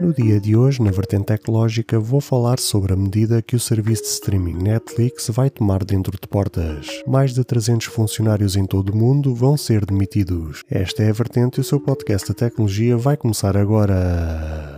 No dia de hoje, na vertente tecnológica, vou falar sobre a medida que o serviço de streaming Netflix vai tomar dentro de portas. Mais de 300 funcionários em todo o mundo vão ser demitidos. Esta é a vertente e o seu podcast de tecnologia vai começar agora.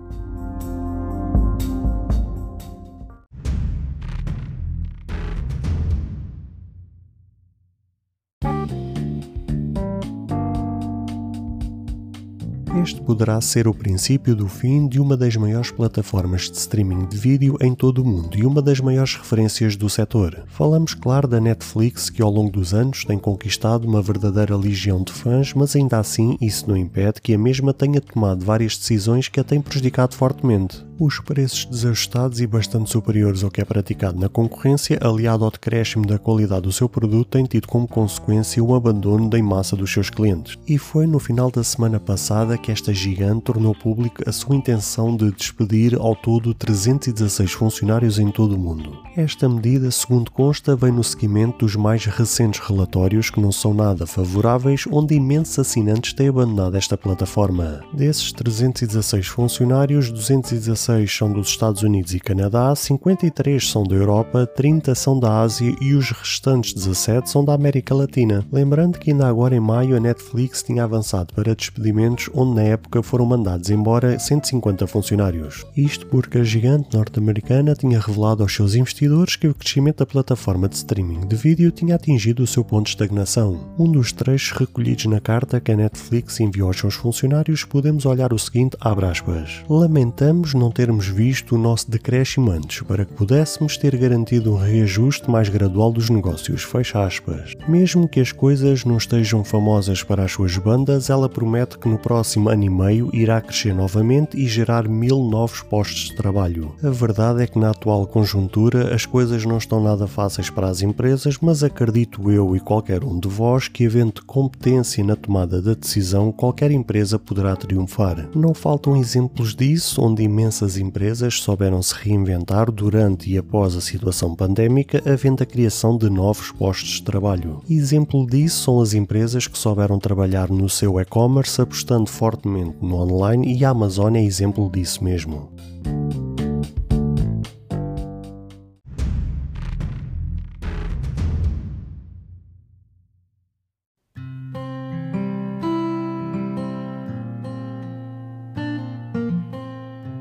Este poderá ser o princípio do fim de uma das maiores plataformas de streaming de vídeo em todo o mundo e uma das maiores referências do setor. Falamos, claro, da Netflix, que ao longo dos anos tem conquistado uma verdadeira legião de fãs, mas ainda assim isso não impede que a mesma tenha tomado várias decisões que a têm prejudicado fortemente. Os preços desajustados e bastante superiores ao que é praticado na concorrência, aliado ao decréscimo da qualidade do seu produto, tem tido como consequência o abandono da massa dos seus clientes. E foi no final da semana passada que esta gigante tornou público a sua intenção de despedir ao todo 316 funcionários em todo o mundo. Esta medida, segundo consta, vem no seguimento dos mais recentes relatórios que não são nada favoráveis, onde imensos assinantes têm abandonado esta plataforma. Desses 316 funcionários, 216 16 são dos Estados Unidos e Canadá, 53 são da Europa, 30 são da Ásia e os restantes 17 são da América Latina. Lembrando que ainda agora em maio a Netflix tinha avançado para despedimentos onde na época foram mandados embora 150 funcionários. Isto porque a gigante norte-americana tinha revelado aos seus investidores que o crescimento da plataforma de streaming de vídeo tinha atingido o seu ponto de estagnação. Um dos trechos recolhidos na carta que a Netflix enviou aos seus funcionários podemos olhar o seguinte, abre aspas. Lamentamos não ter termos visto o nosso decréscimo antes, para que pudéssemos ter garantido um reajuste mais gradual dos negócios. Fecha aspas. Mesmo que as coisas não estejam famosas para as suas bandas, ela promete que no próximo ano e meio irá crescer novamente e gerar mil novos postos de trabalho. A verdade é que na atual conjuntura as coisas não estão nada fáceis para as empresas, mas acredito eu e qualquer um de vós que, havendo competência na tomada da decisão, qualquer empresa poderá triunfar. Não faltam exemplos disso, onde imensas as empresas souberam se reinventar durante e após a situação pandémica, havendo a criação de novos postos de trabalho. Exemplo disso são as empresas que souberam trabalhar no seu e-commerce apostando fortemente no online e a Amazon é exemplo disso mesmo.